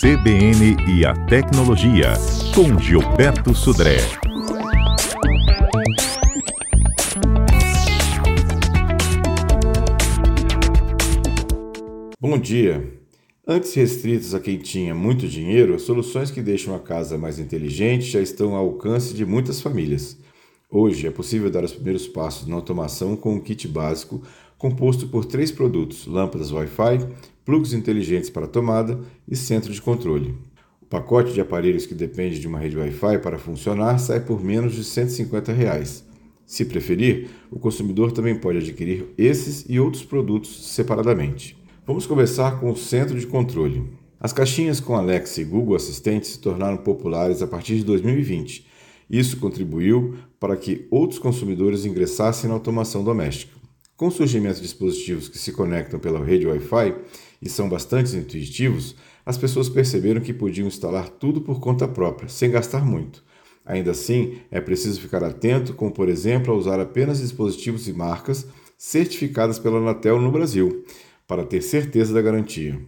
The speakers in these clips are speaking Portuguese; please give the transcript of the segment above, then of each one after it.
CBN e a Tecnologia, com Gilberto Sudré. Bom dia. Antes restritas a quem tinha muito dinheiro, as soluções que deixam a casa mais inteligente já estão ao alcance de muitas famílias. Hoje é possível dar os primeiros passos na automação com um kit básico composto por três produtos: lâmpadas Wi-Fi, plugs inteligentes para tomada e centro de controle. O pacote de aparelhos que depende de uma rede Wi-Fi para funcionar sai por menos de 150 reais. Se preferir, o consumidor também pode adquirir esses e outros produtos separadamente. Vamos começar com o centro de controle. As caixinhas com Alexa e Google Assistente se tornaram populares a partir de 2020. Isso contribuiu para que outros consumidores ingressassem na automação doméstica. Com o surgimento de dispositivos que se conectam pela rede Wi-Fi e são bastante intuitivos, as pessoas perceberam que podiam instalar tudo por conta própria, sem gastar muito. Ainda assim, é preciso ficar atento, como por exemplo, a usar apenas dispositivos e marcas certificadas pela Anatel no Brasil, para ter certeza da garantia.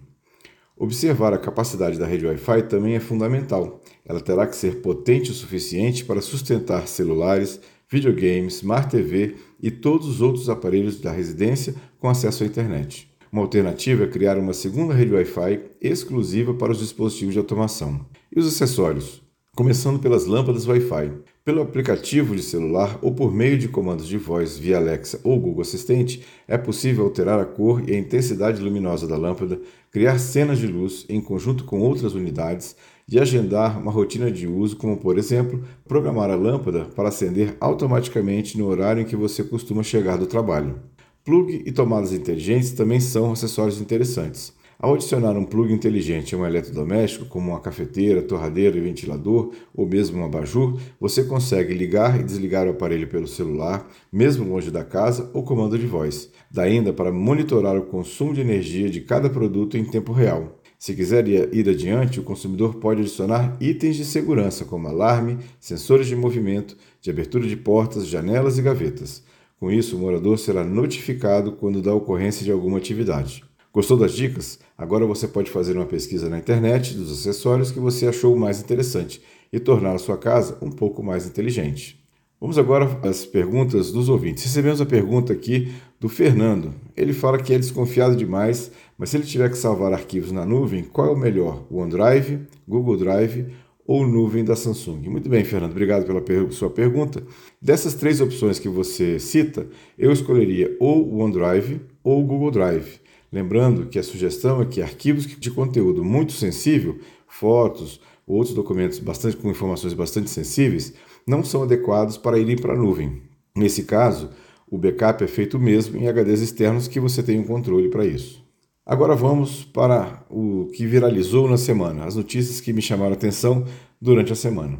Observar a capacidade da rede Wi-Fi também é fundamental. Ela terá que ser potente o suficiente para sustentar celulares, videogames, Smart TV e todos os outros aparelhos da residência com acesso à internet. Uma alternativa é criar uma segunda rede Wi-Fi exclusiva para os dispositivos de automação. E os acessórios? Começando pelas lâmpadas Wi-Fi. Pelo aplicativo de celular ou por meio de comandos de voz via Alexa ou Google Assistente, é possível alterar a cor e a intensidade luminosa da lâmpada, criar cenas de luz em conjunto com outras unidades e agendar uma rotina de uso, como por exemplo, programar a lâmpada para acender automaticamente no horário em que você costuma chegar do trabalho. Plug e tomadas inteligentes também são acessórios interessantes. Ao adicionar um plug inteligente a um eletrodoméstico, como uma cafeteira, torradeira e ventilador, ou mesmo um abajur, você consegue ligar e desligar o aparelho pelo celular, mesmo longe da casa, ou comando de voz. Dá ainda para monitorar o consumo de energia de cada produto em tempo real. Se quiser ir adiante, o consumidor pode adicionar itens de segurança, como alarme, sensores de movimento, de abertura de portas, janelas e gavetas. Com isso, o morador será notificado quando da ocorrência de alguma atividade. Gostou das dicas? Agora você pode fazer uma pesquisa na internet dos acessórios que você achou mais interessante e tornar a sua casa um pouco mais inteligente. Vamos agora às perguntas dos ouvintes. Recebemos a pergunta aqui do Fernando. Ele fala que é desconfiado demais, mas se ele tiver que salvar arquivos na nuvem, qual é o melhor? O OneDrive, Google Drive ou nuvem da Samsung? Muito bem, Fernando, obrigado pela per sua pergunta. Dessas três opções que você cita, eu escolheria ou o OneDrive ou o Google Drive. Lembrando que a sugestão é que arquivos de conteúdo muito sensível, fotos ou outros documentos bastante, com informações bastante sensíveis, não são adequados para irem para a nuvem. Nesse caso, o backup é feito mesmo em HDs externos que você tem um controle para isso. Agora vamos para o que viralizou na semana, as notícias que me chamaram a atenção durante a semana.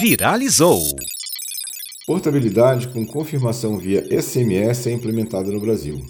Viralizou! Portabilidade com confirmação via SMS é implementada no Brasil.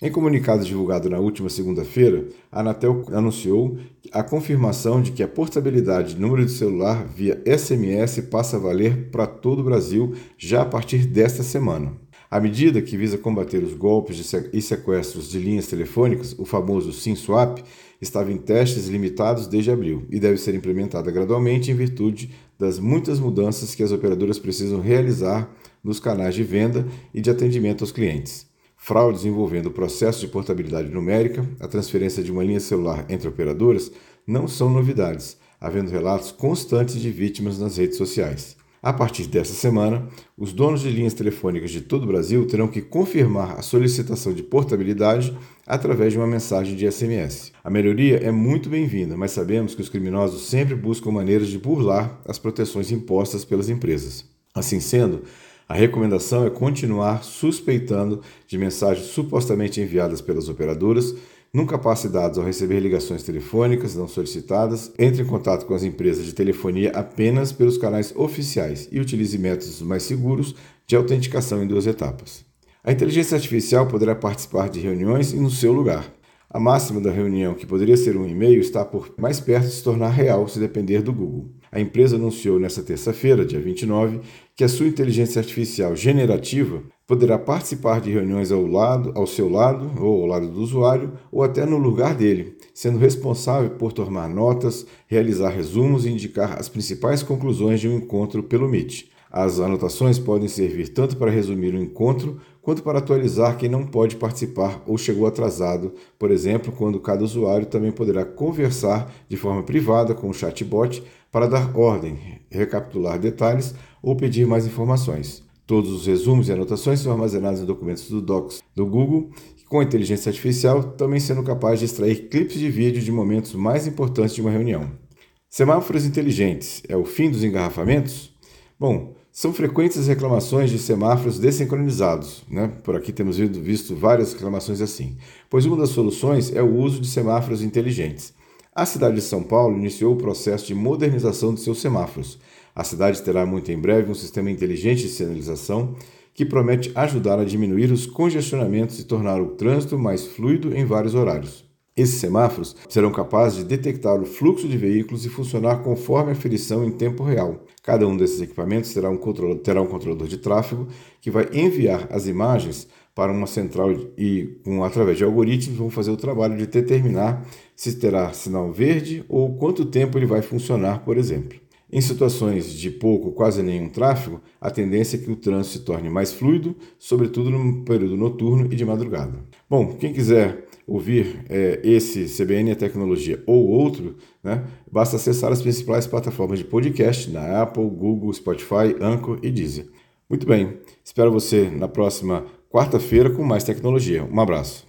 Em comunicado divulgado na última segunda-feira, a Anatel anunciou a confirmação de que a portabilidade de número de celular via SMS passa a valer para todo o Brasil já a partir desta semana. A medida que visa combater os golpes e sequestros de linhas telefônicas, o famoso SIM-swap, estava em testes limitados desde abril e deve ser implementada gradualmente em virtude das muitas mudanças que as operadoras precisam realizar nos canais de venda e de atendimento aos clientes. Fraudes envolvendo o processo de portabilidade numérica, a transferência de uma linha celular entre operadoras, não são novidades, havendo relatos constantes de vítimas nas redes sociais. A partir desta semana, os donos de linhas telefônicas de todo o Brasil terão que confirmar a solicitação de portabilidade através de uma mensagem de SMS. A melhoria é muito bem-vinda, mas sabemos que os criminosos sempre buscam maneiras de burlar as proteções impostas pelas empresas. Assim sendo, a recomendação é continuar suspeitando de mensagens supostamente enviadas pelas operadoras, nunca passe dados ao receber ligações telefônicas não solicitadas, entre em contato com as empresas de telefonia apenas pelos canais oficiais e utilize métodos mais seguros de autenticação em duas etapas. A inteligência artificial poderá participar de reuniões e no seu lugar. A máxima da reunião, que poderia ser um e-mail, está por mais perto de se tornar real se depender do Google. A empresa anunciou nesta terça-feira, dia 29, que a sua inteligência artificial generativa poderá participar de reuniões ao lado, ao seu lado ou ao lado do usuário ou até no lugar dele, sendo responsável por tomar notas, realizar resumos e indicar as principais conclusões de um encontro pelo Meet. As anotações podem servir tanto para resumir o encontro quanto para atualizar quem não pode participar ou chegou atrasado, por exemplo, quando cada usuário também poderá conversar de forma privada com o chatbot para dar ordem, recapitular detalhes ou pedir mais informações. Todos os resumos e anotações são armazenados em documentos do Docs do Google, com a inteligência artificial também sendo capaz de extrair clipes de vídeo de momentos mais importantes de uma reunião. Semáforos inteligentes é o fim dos engarrafamentos? Bom, são frequentes as reclamações de semáforos desincronizados. Né? Por aqui temos visto várias reclamações assim, pois uma das soluções é o uso de semáforos inteligentes. A cidade de São Paulo iniciou o processo de modernização de seus semáforos. A cidade terá muito em breve um sistema inteligente de sinalização que promete ajudar a diminuir os congestionamentos e tornar o trânsito mais fluido em vários horários. Esses semáforos serão capazes de detectar o fluxo de veículos e funcionar conforme a aferição em tempo real. Cada um desses equipamentos terá um, terá um controlador de tráfego que vai enviar as imagens para uma central e, com, através de algoritmos, vão fazer o trabalho de determinar se terá sinal verde ou quanto tempo ele vai funcionar, por exemplo. Em situações de pouco ou quase nenhum tráfego, a tendência é que o trânsito se torne mais fluido, sobretudo no período noturno e de madrugada. Bom, quem quiser ouvir é, esse CBN a Tecnologia ou outro, né, basta acessar as principais plataformas de podcast na Apple, Google, Spotify, Anchor e Deezer. Muito bem, espero você na próxima quarta-feira com mais tecnologia. Um abraço.